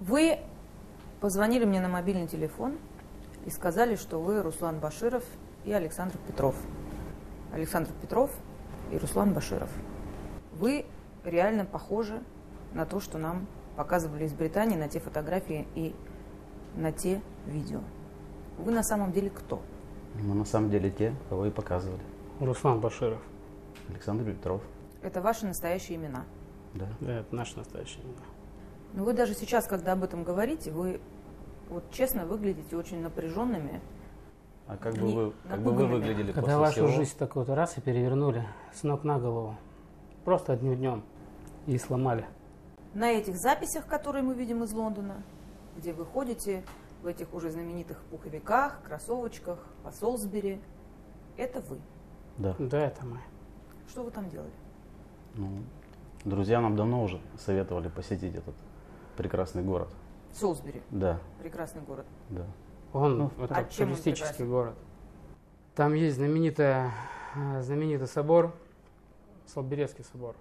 Вы позвонили мне на мобильный телефон и сказали, что вы Руслан Баширов и Александр Петров. Александр Петров и Руслан Баширов. Вы реально похожи на то, что нам показывали из Британии, на те фотографии и на те видео. Вы на самом деле кто? Мы на самом деле те, кого и показывали. Руслан Баширов. Александр Петров. Это ваши настоящие имена. Да. Да, это наш настоящий имя. Но вы даже сейчас, когда об этом говорите, вы вот честно выглядите очень напряженными. А как бы вы, как бы вы выглядели Когда после вашу всего? жизнь такой-то раз и перевернули с ног на голову. Просто одним днем. И сломали. На этих записях, которые мы видим из Лондона, где вы ходите в этих уже знаменитых пуховиках, кроссовочках, по Солсбери, это вы. Да. Да, это мы. Что вы там делали? Ну, друзья нам давно уже советовали посетить этот прекрасный город. Солсбери, Да, прекрасный город. да. Он, Ну, это а он туристический прекрасен? город. Там есть знаменитая, знаменитый собор, Солберецкий собор.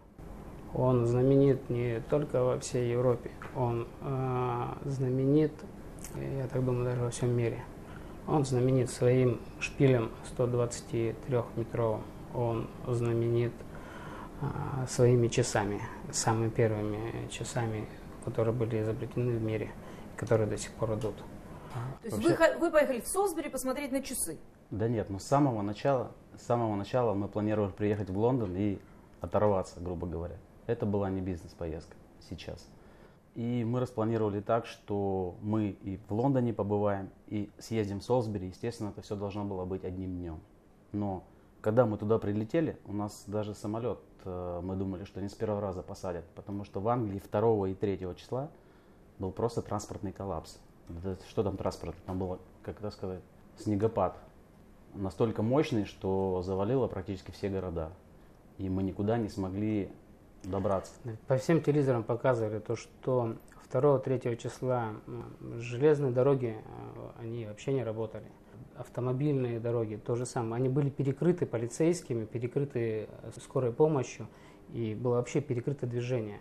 Он знаменит не только во всей Европе, он э, знаменит, я так думаю, даже во всем мире. Он знаменит своим шпилем 123-метровым. Он знаменит э, своими часами, самыми первыми часами, которые были изобретены в мире, которые до сих пор идут. То есть Вообще- вы, вы поехали в Солсбери посмотреть на часы. Да нет, но с самого начала, с самого начала мы планировали приехать в Лондон и оторваться, грубо говоря. Это была не бизнес-поездка сейчас. И мы распланировали так, что мы и в Лондоне побываем, и съездим в Солсбери. Естественно, это все должно было быть одним днем. Но когда мы туда прилетели, у нас даже самолет, э, мы думали, что не с первого раза посадят, потому что в Англии 2 и 3 числа был просто транспортный коллапс. Что там транспорт? Там было, как это сказать, снегопад. Настолько мощный, что завалило практически все города. И мы никуда не смогли добраться. По всем телевизорам показывали то, что 2-3 числа железные дороги, э, они вообще не работали. Автомобильные дороги то же самое. Они были перекрыты полицейскими, перекрыты э, скорой помощью, и было вообще перекрыто движение.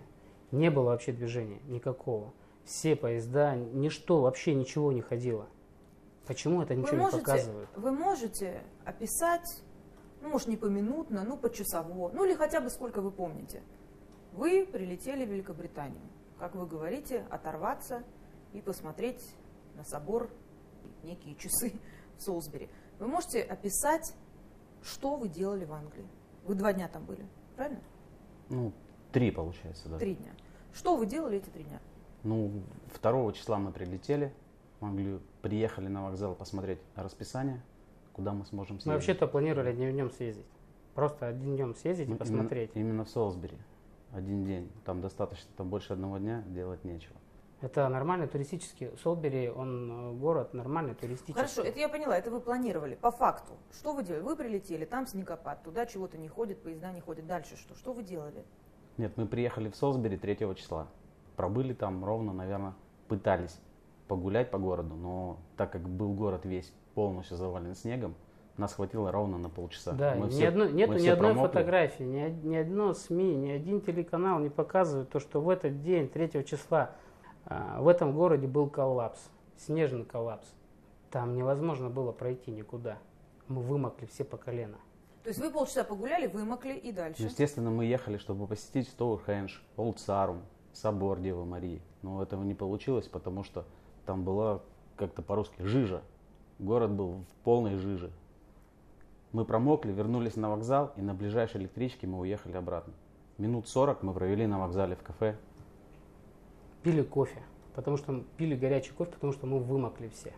Не было вообще движения никакого. Все поезда, ничто, вообще ничего не ходило. Почему это Вы ничего не можете, показывают? вы можете описать, ну, может, не поминутно, ну, почасово, ну, или хотя бы сколько вы помните. Вы прилетели в Великобританию, как вы говорите, оторваться и посмотреть на собор, некие часы Солсбери. Вы можете описать, что вы делали в Англии? Вы два дня там были, правильно? Ну, три получается, да. Три дня. Что вы делали эти три дня? Ну, 2 числа мы прилетели в Англию, приехали на вокзал посмотреть расписание, куда мы сможем съездить. Мы вообще-то планировали одним днем съездить. Просто одним днем съездить и Ну, посмотреть. Именно, именно в Солсбери. Один день. Там достаточно, там больше одного дня делать нечего. Это нормальный туристический. Солбери, он э, город нормальный туристический. Хорошо, это я поняла, это вы планировали. По факту, что вы делали? Вы прилетели, там снегопад, туда чего-то не ходит, поезда не ходят. Дальше что? Что вы делали? Нет, мы приехали в Солсбери 3 числа. Пробыли там ровно, наверное, пытались погулять по городу, но так как был город весь полностью завален снегом, нас хватило ровно на полчаса. Да, Мы ни все- одно- нету мы ни все одной промокли. фотографии, ни, ни одно СМИ, ни один телеканал не показывает то, что в этот день, 3 числа, в этом городе был коллапс, снежный коллапс. Там невозможно было пройти никуда. Мы вымокли все по колено. То есть вы полчаса погуляли, вымокли и дальше. Ну, Естественно, мы ехали, чтобы посетить Стоунхендж, Олд Сарум, собор Девы Марии. Но этого не получилось, потому что там была как-то по-русски жижа. Город был в полной жиже. Мы промокли, вернулись на вокзал, и на ближайшей электричке мы уехали обратно. Минут 40 мы провели на вокзале в кафе. Пили кофе, потому что пили горячий кофе, потому что мы вымокли все.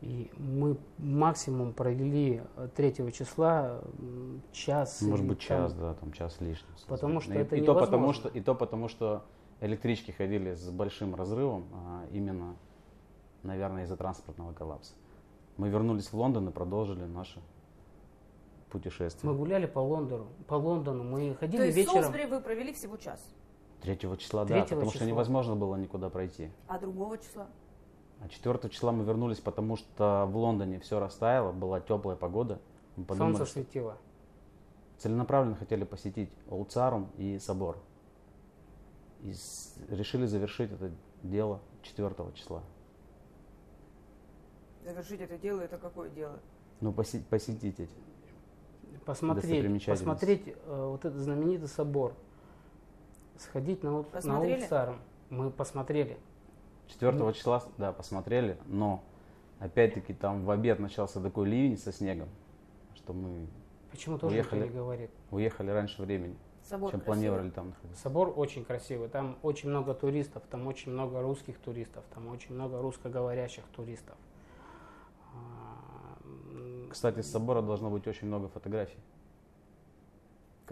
И мы максимум провели э, 3 числа м, час. Может быть, там- час, да, там час лишним. Потому что и, это и то потому что И то потому, что электрички ходили с большим разрывом, а именно, наверное, из-за транспортного коллапса. Мы вернулись в Лондон и продолжили наше путешествие. Мы гуляли по Лондону, по Лондону, мы ходили То есть в вечером. Солсбери вы провели всего час, 3 числа, да, Третьего потому что числа. невозможно было никуда пройти. а другого числа? А 4 числа мы вернулись, потому что в Лондоне все растаяло, была теплая погода. Мы подумали, Солнце что светило. целенаправленно хотели посетить Олцарум и собор. И решили завершить это дело 4 числа. Завершить это дело, это какое дело? Ну, поси- посетить эти. Посмотреть, посмотреть э, вот этот знаменитый собор. Сходить на, Ут- на Посмотрели? Улцаром. Мы посмотрели. 4 Ну. числа, да, посмотрели, но опять-таки там в обед начался такой ливень со снегом, что мы Почему тоже Уехали. говорит? уехали раньше времени, Собор чем красивый. планировали там находиться. Собор очень красивый, там очень много туристов, там очень много русских туристов, там очень много русскоговорящих туристов. А, Кстати, с собора должно быть очень много фотографий,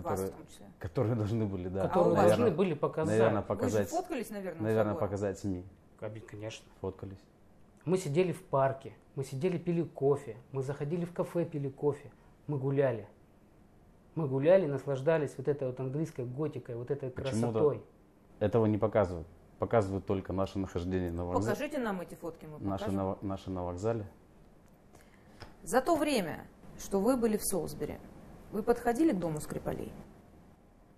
которые, которые должны были, да, которые вас должны наверное, были показать. наверное, Вы же показать, фоткались, наверное, наверное, собора? показать СМИ, Конечно. фоткались. Мы сидели в парке, мы сидели, пили кофе, мы заходили в кафе, пили кофе, мы гуляли. Мы гуляли, наслаждались вот этой вот английской готикой, вот этой Почему-то красотой. Этого не показывают, показывают только наше нахождение на вокзале, Покажите нам эти фотки, мы покажем. на, во- наше на вокзале. За то время, что вы были в Солсбери, вы подходили к дому Скрипалей?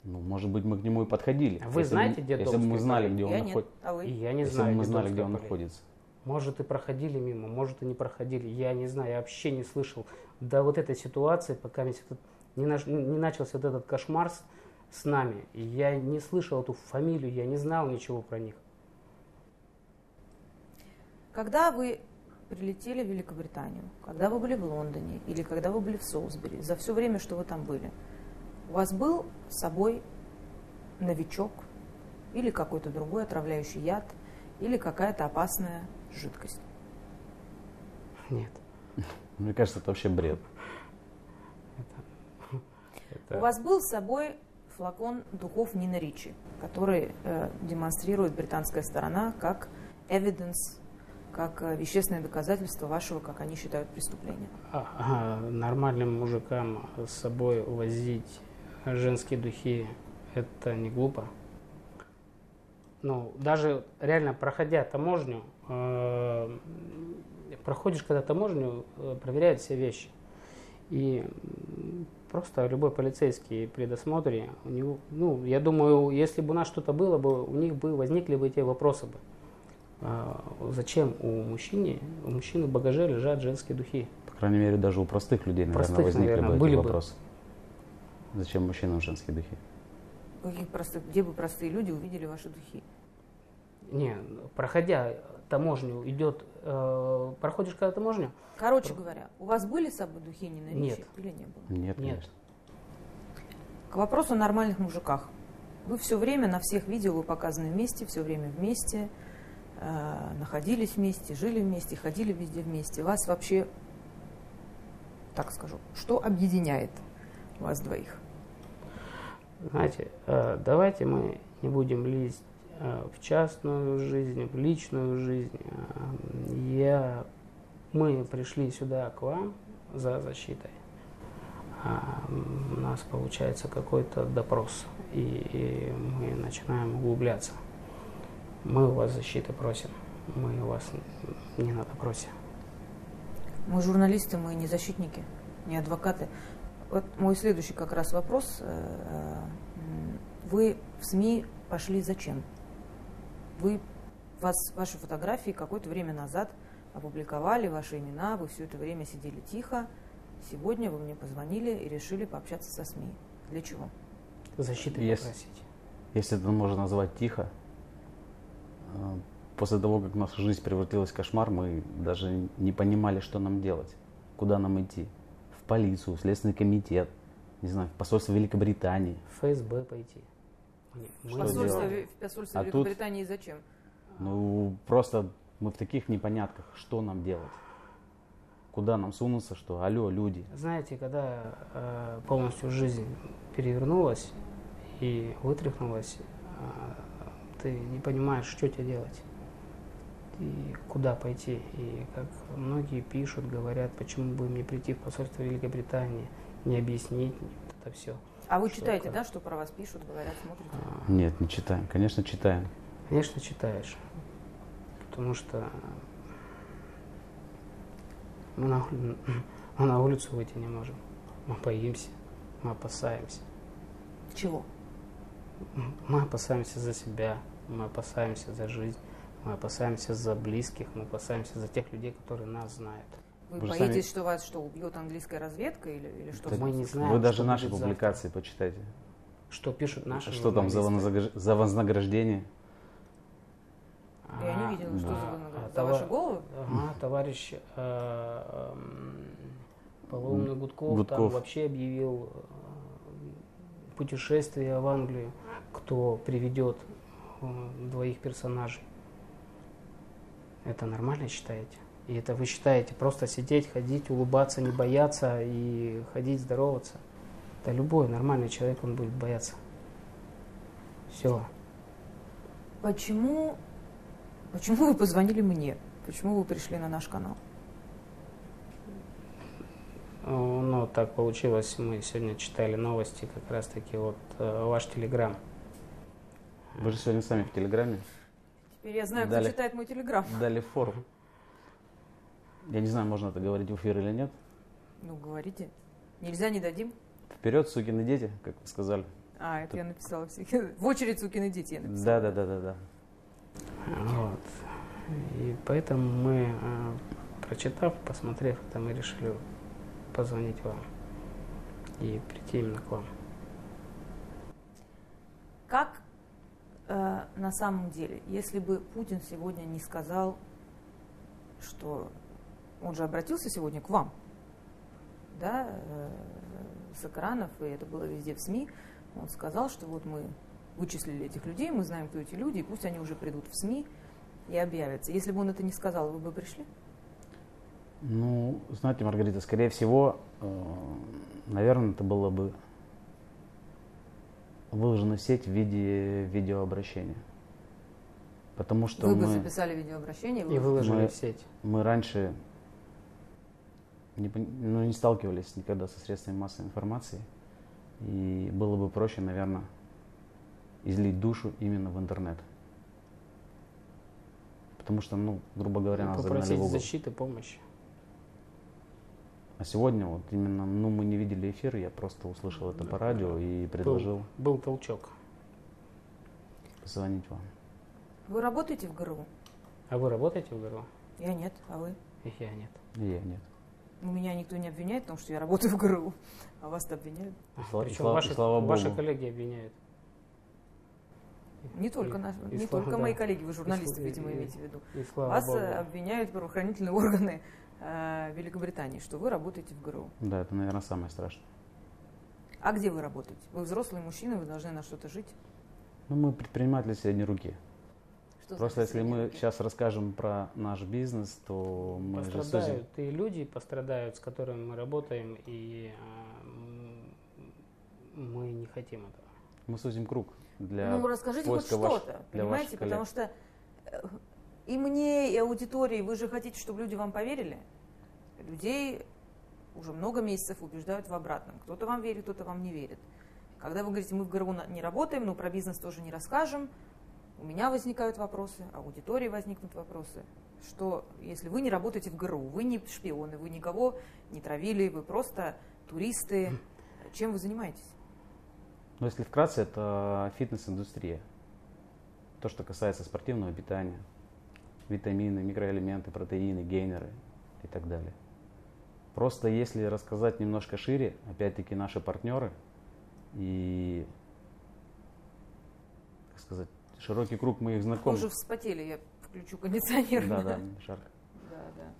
Ну, может быть, мы к нему и подходили. А вы Если знаете, где Если дом бы мы знали, где он Я находится. А И вы? я не Если знаю, бы мы знали, где он находится. Может и проходили мимо, может и не проходили. Я не знаю, я вообще не слышал до вот этой ситуации, пока не, наш- не начался вот этот кошмар с, с нами. И я не слышал эту фамилию, я не знал ничего про них. Когда вы прилетели в Великобританию, когда вы были в Лондоне или когда вы были в Солсбери, за все время, что вы там были, у вас был с собой новичок или какой-то другой отравляющий яд или какая-то опасная жидкость? Нет. Мне кажется, это вообще бред. Это- У вас был с собой флакон духов Нина Ричи, который э, демонстрирует британская сторона как evidence, как э, вещественное доказательство вашего, как они считают, преступления. А, а, нормальным мужикам с собой возить женские духи это не глупо. Ну, даже реально проходя таможню, э, проходишь когда таможню, э, проверяют все вещи. И просто любой полицейский при досмотре, у него, ну, я думаю, если бы у нас что-то было бы, у них бы возникли бы эти вопросы бы. А, зачем у мужчины, у мужчины в багаже лежат женские духи? По крайней мере, даже у простых людей, наверное, Простых, возникли наверное, бы были эти бы. вопросы. Зачем мужчинам женские духи? Каких простых, где бы простые люди увидели ваши духи? Не, проходя таможню, идет, э, проходишь когда таможню, Короче говоря, у вас были с собой духи Нина Ричи Нет. или не было? Нет, Нет. конечно. К вопросу о нормальных мужиках. Вы все время на всех видео вы показаны вместе, все время вместе, находились вместе, жили вместе, ходили везде вместе. Вас вообще, так скажу, что объединяет вас двоих? знаете, э, давайте мы не будем лезть э, в частную жизнь, в личную жизнь. Э, Я, мы пришли сюда к вам за защитой. У нас получается какой-то допрос, и мы начинаем углубляться. Мы у вас защиты просим, мы у вас не на допросе. Мы журналисты, мы не защитники, не адвокаты. Вот мой следующий как раз вопрос. э, м, Вы в СМИ пошли зачем? Вы, вас, ваши фотографии какое-то время назад опубликовали, ваши имена, вы все это время сидели тихо. Сегодня вы мне позвонили и решили пообщаться со СМИ. Для чего? Защиты Есть. попросить. Если это можно назвать тихо, э, после того, как наша жизнь превратилась в кошмар, мы даже не понимали, что нам делать, куда нам идти. В полицию, в Следственный комитет, не знаю, в посольство Великобритании. В ФСБ пойти. Что Посольство, делать? В посольство А тут- Великобритании зачем? Ну, просто мы в таких непонятках, что нам делать? Куда нам сунуться, что алло, люди, Знаете, когда э, полностью жизнь перевернулась и вытряхнулась, э, ты не понимаешь, что тебе делать и куда пойти. И как многие пишут, говорят, почему бы мне прийти в посольство Великобритании, не объяснить вот это все. А вы читаете, как? да, что про вас пишут, говорят, смотрите? Нет, не читаем. Конечно, читаем. Конечно, читаешь, потому что мы на, мы на улицу выйти не можем. Мы боимся, мы опасаемся. Чего? Мы опасаемся за себя, мы опасаемся за жизнь, мы опасаемся за близких, мы опасаемся за тех людей, которые нас знают. Вы, Вы боитесь, сами- что вас что, убьет английская разведка или, или что? Да мы не знаем, Вы даже что наши будет завтра. публикации почитайте. Что пишут наши Что там за, журналисты. вознаграж- за вознаграждение? Я А, не видела, что да. за, а, вынаград- за товар- ваши головы. Ага, товарищ э, м, Полоумный Гудков, там Гудков. вообще объявил э, путешествие в Англию, кто приведет э, двоих персонажей. Это нормально считаете? И это вы считаете просто сидеть, ходить, улыбаться, не бояться и ходить, здороваться? Да любой нормальный человек, он будет бояться. Все. Почему, почему вы позвонили мне? Почему вы пришли на наш канал? Ну, так получилось, мы сегодня читали новости, как раз таки вот э, ваш телеграм. Вы же сегодня сами в Телеграме Теперь я знаю, кто Дали. читает мой телеграм. дали фору. Я не знаю, можно это говорить в эфир или нет. Ну, говорите. Нельзя, не дадим. Вперед, сукины дети, как вы сказали. А, это я написала все. В очередь сукины дети я написала. Да, да, да, да, да. Вот. И поэтому мы, э, прочитав, посмотрев это, мы решили позвонить вам и прийти именно к вам. Как э, на самом деле, если бы Путин сегодня не сказал, что он же обратился сегодня к вам, да, э, с экранов, и это было везде в СМИ, он сказал, что вот мы вычислили этих людей, мы знаем, кто эти люди, и пусть они уже придут в СМИ и объявятся. Если бы он это не сказал, вы бы пришли? Ну, знаете, Маргарита, скорее всего, э, наверное, это было бы выложено в сеть в виде видеообращения. Потому что вы бы мы, записали видеообращение, И бы- выложили Мы- в сеть. мы раньше не, ну, не сталкивались никогда со средствами массовой информации. И было бы проще, наверное, излить душу именно в интернет. Потому что, ну, грубо говоря, нас загнали Попросить в угол. защиты, помощи. А сегодня вот именно, ну, мы не видели эфир, я просто услышал это по радио и предложил Был толчок. позвонить вам. Вы работаете в ГРУ? А вы работаете в ГРУ? Я нет, а вы? И я нет. И я нет. Ну, Меня никто не обвиняет, потому что я работаю в ГРУ, а вас-то обвиняют. И сла- и Причем слава- ваши, слава ваши богу. коллеги обвиняют. Не только, И- наш, и не слава- только да. мои коллеги, вы журналисты, И- видимо, и- имеете в виду. И слава Вас богу. э, обвиняют правоохранительные органы э, Великобритании, что вы работаете в ГРУ. Да, это, наверное, самое страшное. А где вы работаете? Вы взрослый мужчина, вы должны на что-то жить. Ну, мы предприниматели средней руки. Что Просто если мы средние сейчас расскажем про наш бизнес, то мы же пострадают и люди пострадают, с которыми мы работаем, и м, мы не хотим этого. Мы сузим круг для ну, расскажите хоть что-то, понимаете? Потому что э, и мне, и аудитории, вы же хотите, чтобы люди вам поверили. Людей уже много месяцев убеждают в обратном. Кто-то вам верит, кто-то вам не верит. Когда вы говорите, мы в ГРУ не работаем, но про бизнес тоже не расскажем, у меня возникают вопросы, аудитории возникнут вопросы. Что, если вы не работаете в ГРУ, вы не шпионы, вы никого не травили, вы просто туристы, чем вы занимаетесь? Но если вкратце, это фитнес-индустрия. То, что касается спортивного питания, витамины, микроэлементы, протеины, гейнеры и так далее. Просто если рассказать немножко шире, опять-таки наши партнеры и, как сказать, широкий круг моих знакомых. уже вспотели, я включу кондиционер. Да, да, жарко. Да, да.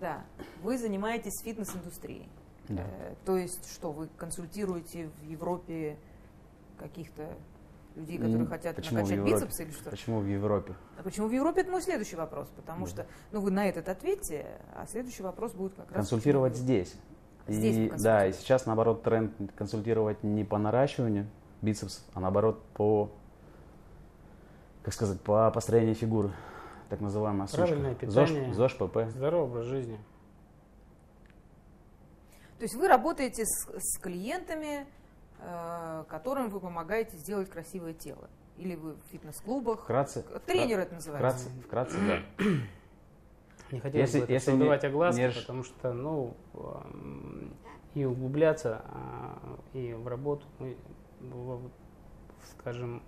Да, вы занимаетесь фитнес-индустрией. Да. Э, то есть что, вы консультируете в Европе каких-то людей, которые хотят почему накачать Европе? бицепс или что? Почему в Европе? А почему в Европе? Это мой следующий вопрос, потому Да. что, ну, вы на этот ответьте, а следующий вопрос будет как раз... Консультировать здесь. Здесь вы И, да, и сейчас наоборот тренд консультировать не по наращиванию бицепсов, а наоборот по, как сказать, по построению фигуры, так называемая сушка. Правильное ЗОЖ, питание. ЗОЖ ПП. Здоровый образ жизни. То есть вы работаете с, с клиентами, которым вы помогаете сделать красивое тело. Или вы в фитнес-клубах. Вкратце, Тренер это называется. вкратце, вкратце, да. Не хотелось Если- бы это если всё не- убивать огласку, не потому что, ну, м, и углубляться, а, и в работу в- скажем,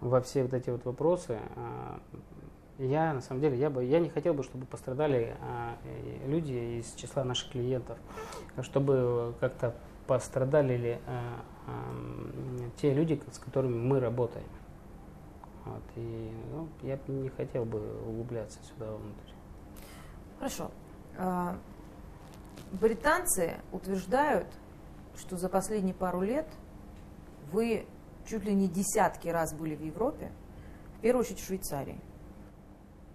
во все вот эти вот вопросы, а, я на самом деле я бы я не хотел бы, чтобы пострадали а, люди из числа наших клиентов, чтобы как-то пострадали ли а, а, те люди, с которыми мы работаем. Вот, и ну, я не хотел бы углубляться сюда внутрь. Хорошо. А, британцы утверждают, что за последние пару лет вы чуть ли не десятки раз были в Европе, в первую очередь в Швейцарии.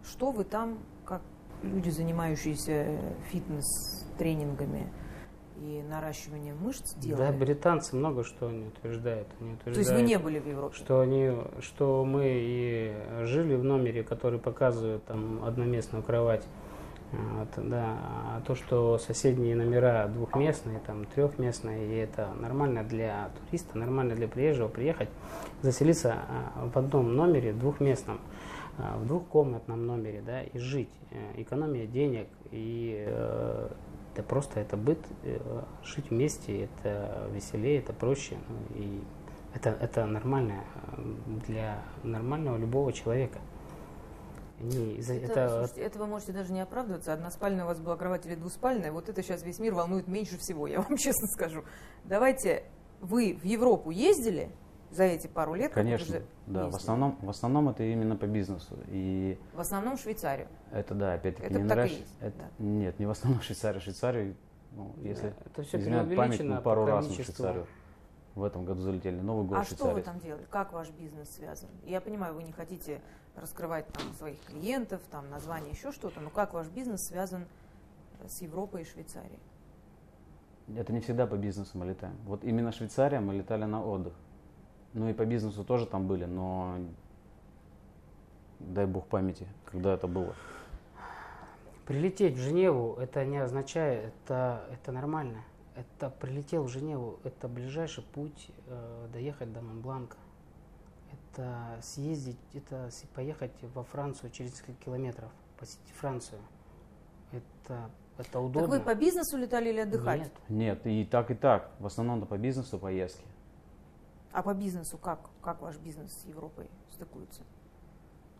Что вы там, как люди, занимающиеся фитнес-тренингами и наращиванием мышц, делали? Да, британцы много что они утверждают. Они утверждают То есть вы не были в Европе? Что, они, что мы и жили в номере, который показывает там одноместную кровать. Вот, да. А то, что соседние номера двухместные, там трехместные, и это нормально для туриста, нормально для приезжего приехать, заселиться а, в одном номере двухместном, а, в двухкомнатном номере, да, и жить. Э, экономия денег, и э, это просто это быт, э, жить вместе, это веселее, это проще, ну, и это, это нормально для нормального любого человека. Не, это, это, слушайте, это вы можете даже не оправдываться. Односпальная у вас была кровать или двуспальная. Вот это сейчас весь мир волнует меньше всего, я вам честно скажу. Давайте, вы в Европу ездили за эти пару лет? Конечно, да. В основном, в основном это именно по бизнесу. И в основном Швейцарию? Это да, опять-таки это не нравится. Это, да. Нет, не в основном Швейцарию. Швейцарию, ну, если это все память, ну, пару раз в Швейцарию в этом году залетели. Новый год А что вы там делали? Как ваш бизнес связан? Я понимаю, вы не хотите раскрывать там своих клиентов, там название, еще что-то, но как ваш бизнес связан с Европой и Швейцарией? Это не всегда по бизнесу мы летаем. Вот именно Швейцария мы летали на отдых. Ну и по бизнесу тоже там были, но дай бог памяти, когда это было. Прилететь в Женеву, это не означает, это, это нормально. Это прилетел в Женеву, это ближайший путь э, доехать до Монбланка. Это съездить, это поехать во Францию через несколько километров, посетить Францию. Это, это удобно. Так вы по бизнесу летали или отдыхать? Нет. Нет, и так, и так. В основном-то по бизнесу поездки. А по бизнесу как? Как ваш бизнес с Европой стыкуется?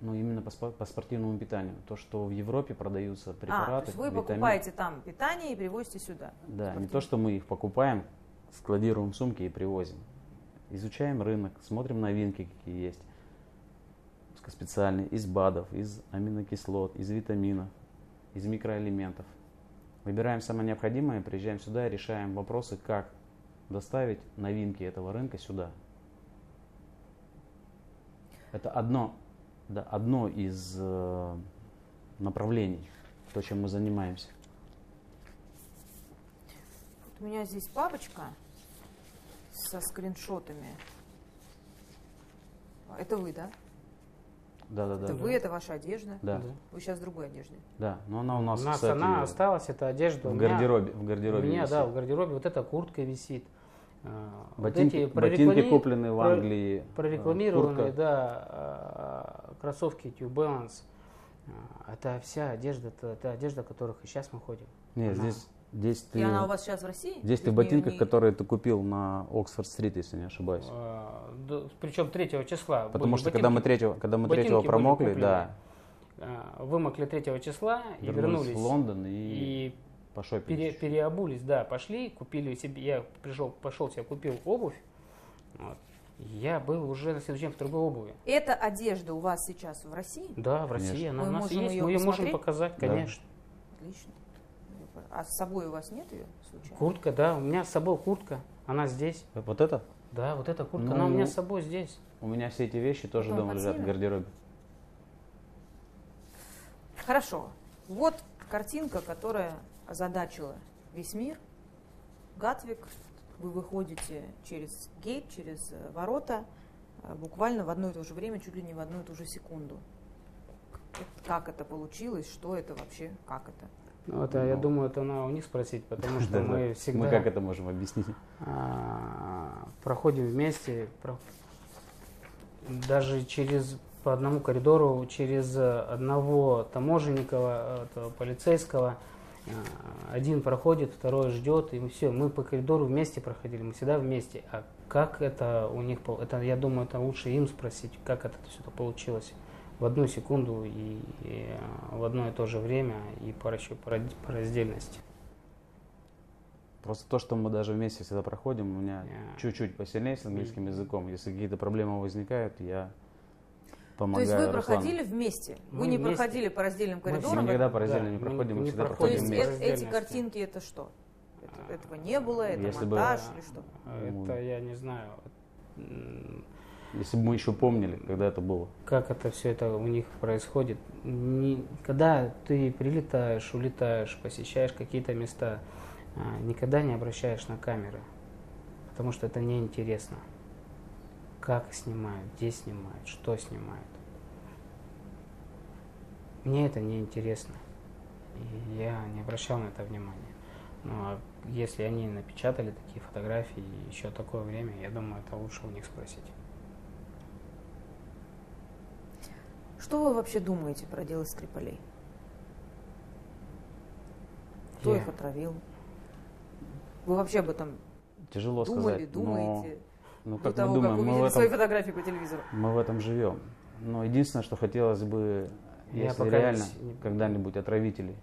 Ну, именно по, по спортивному питанию. То, что в Европе продаются препараты. А, то есть вы витамин... покупаете там питание и привозите сюда? Да, не то, что мы их покупаем, складируем сумки и привозим. Изучаем рынок, смотрим новинки, какие есть. Специальные, из БАДов, из аминокислот, из витаминов, из микроэлементов. Выбираем самое необходимое, приезжаем сюда и решаем вопросы, как доставить новинки этого рынка сюда. Это одно да, одно из э, направлений, то, чем мы занимаемся. Вот у меня здесь папочка со скриншотами. Это вы, да? Да, да, да. Это да. вы, это ваша одежда? Да. Вы сейчас в другой одежде? Да, но она у нас, У нас кстати, она осталась, эта одежда. В гардеробе, в гардеробе У меня, висит. да, в гардеробе вот эта куртка висит. Ботинки, вот эти ботинки купленные в Англии. Прорекламированные, куртка. да, а, кроссовки New Balance. А, это вся одежда, это, это одежда, в которых и сейчас мы ходим. Нет, она... здесь, здесь ты... И она у вас сейчас в России? Здесь ты в ботинках, не... которые ты купил на Оксфорд-стрит, если не ошибаюсь. А, да, причем 3 числа. Потому что ботинки, когда мы 3, когда мы 3 промокли, да. Вымокли 3 числа и вернулись, вернулись в Лондон и, и Пере, переобулись, да, пошли, купили себе, я пришел, пошел себе, купил обувь, вот. Я был уже на следующий день в другой обуви. Эта одежда у вас сейчас в России? Да, в России. Она Мы у нас есть. Мы ее можем показать, конечно. Да. Отлично. А с собой у вас нет ее случайно? Куртка, да. У меня с собой куртка. Она здесь. Вот это? Да, вот эта куртка. Ну, она у меня с собой здесь. У меня все эти вещи тоже Потом дома лежат в гардеробе. Хорошо. Вот картинка, которая озадачила весь мир. Гатвик, вы выходите через гейт, через э, ворота, э, буквально в одно и то же время, чуть ли не в одну и ту же секунду. Как это получилось, что это вообще, как это? Ну, это, ну, я думаю, это надо у них спросить, потому что мы всегда... Мы как это можем объяснить? А, проходим вместе, даже через по одному коридору, через одного таможенника, полицейского, один проходит, второй ждет, и все, мы по коридору вместе проходили, мы всегда вместе. А Как это у них, это, я думаю, это лучше им спросить, как это все получилось в одну секунду и, и, э, в одно и то же время и по, расчё- по по раздельности. Просто то, что мы даже вместе всегда проходим, у меня Я- чуть-чуть посильнее с английским языком. Если какие-то проблемы возникают, я То помогаю есть вы Руслану. проходили вместе? Вы Мы не вместе. проходили по раздельным Мы коридорам? Мы никогда по раздельно Да, не мы проходим, мы не всегда То проходим проходим есть по э- вместе. эти картинки это что? Это- этого не было, это Если бы- монтаж или что? Это я не знаю, Если бы мы еще помнили, когда это было. как это все это у них происходит. Не- когда ты прилетаешь, улетаешь, посещаешь какие-то места, а, никогда не обращаешь на камеры, потому что это неинтересно. Как снимают, где снимают, что снимают. Мне это неинтересно. И я не обращал на это внимания. Ну, а если они напечатали такие фотографии еще такое время, я думаю, это лучше у них спросить. Что вы вообще думаете про дело Скрипалей? Кто Я- их отравил? Вы вообще об этом Тяжело думали, сказать. думаете? Но, ну, до как того, мы как думаем, мы увидели в, свои этом, фотографии по телевизору. мы в этом живем. Но единственное, что хотелось бы, Я если реально не- не- когда-нибудь отравителей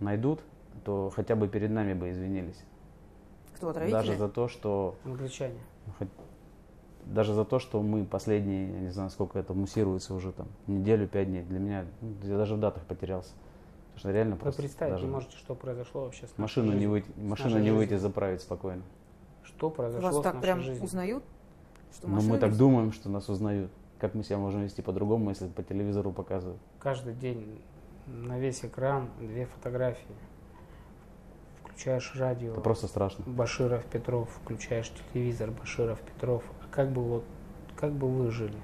найдут, то хотя бы перед нами бы извинились. Кто отравители? Даже за то, что Англичане. ну, даже за то, что мы последние, я не знаю, сколько это муссируется уже там, неделю, пять дней. Для меня, ну, я даже в датах потерялся. Потому что реально Вы просто представить даже не можете, что произошло вообще с нашей машину не жизнью. выйти, с машину не выйти заправить спокойно. Что произошло Вас с так нашей прям жизнью? узнают? Что Но машины мы так есть? думаем, что нас узнают. Как мы себя можем вести по-другому, если по телевизору показывают? Каждый день на весь экран две фотографии. Включаешь радио. Это просто страшно. Баширов, Петров, включаешь телевизор, Баширов, Петров. А как бы вот, как бы вы жили?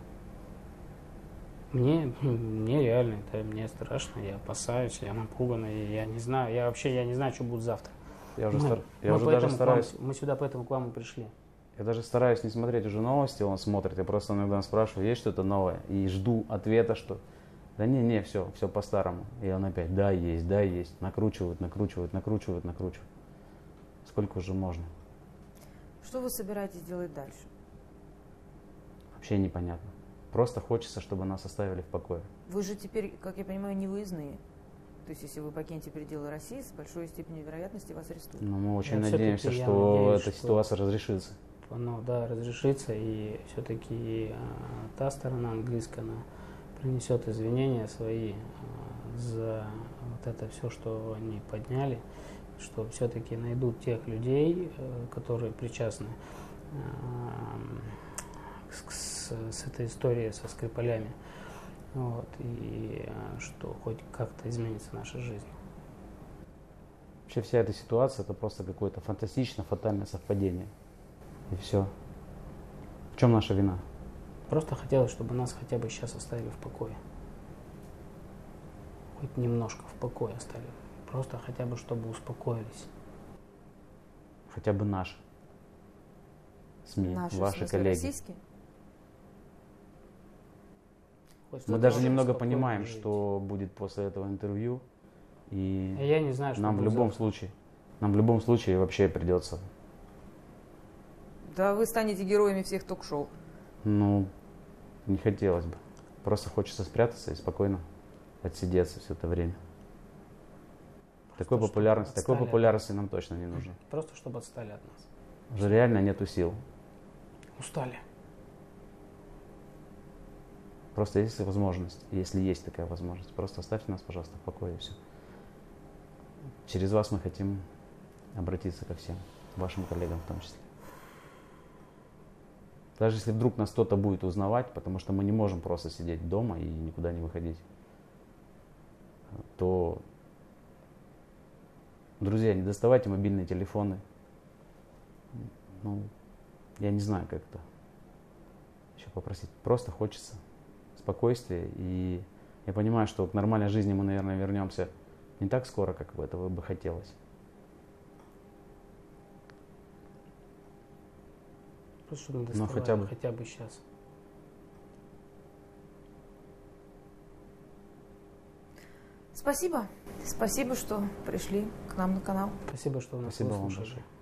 Мне, мне реально, это мне страшно, я опасаюсь, я напуган, и я не знаю, я вообще, я не знаю, что будет завтра. Я уже, Мы- стар- я мы уже даже к вам- стараюсь, мы сюда поэтому к вам и пришли. я даже стараюсь не смотреть уже новости, он смотрит, я просто иногда спрашиваю, есть что-то новое, и жду ответа, что да не, не, все, все по-старому. И он опять, да, есть, да, есть, накручивают, накручивают, накручивают, накручивают. Сколько уже можно? Что вы собираетесь делать дальше? Вообще непонятно. Просто хочется, чтобы нас оставили в покое. Вы же теперь, как я понимаю, не выездные. То есть, если вы покинете пределы России, с большой степенью вероятности вас арестуют. Но мы очень всё-таки надеемся, что надеюсь, эта что- ситуация разрешится. оно да, разрешится, и все-таки та сторона английская, она принесет извинения свои а, за вот это все, что они подняли, что все-таки найдут тех людей, э, которые причастны а, с, с- с этой историей со Скрипалями. Вот, и а, что хоть как-то изменится наша жизнь. Вообще вся эта ситуация это просто какое-то фантастично фатальное совпадение. И все. В чем наша вина? Просто хотелось, чтобы нас хотя бы сейчас оставили в покое. Хоть немножко в покое оставили. Просто хотя бы, чтобы успокоились. Хотя бы наши СМИ, Наши, ваши коллеги. российские? Мы даже немного понимаем, жить. что будет после этого интервью. И А Я не знаю, что нам в любом завтра. случае, нам в любом случае вообще придется, Да вы станете героями всех ток-шоу. ну, не хотелось бы. Просто хочется спрятаться и спокойно отсидеться все это время. Такой чтобы популярности, такой популярности нам точно не нужно. Просто чтобы отстали от нас. Уже реально нету сил. Устали. Просто есть возможность, если есть такая возможность, просто оставьте нас, пожалуйста, в покое и все. Через вас мы хотим обратиться ко всем, вашим коллегам в том числе. Даже если вдруг нас кто-то будет узнавать, потому что мы не можем просто сидеть дома и никуда не выходить, то, друзья, не доставайте мобильные телефоны. Ну, я не знаю, как это еще попросить. Просто хочется спокойствия. И я понимаю, что к нормальной жизни мы, наверное, вернемся не так скоро, как бы этого бы хотелось. Просто чтобы не Ну, хотя бы. хотя бы сейчас. Спасибо. Спасибо, что пришли к нам на канал. Спасибо, что вы нас Спасибо вам выслушали. большое.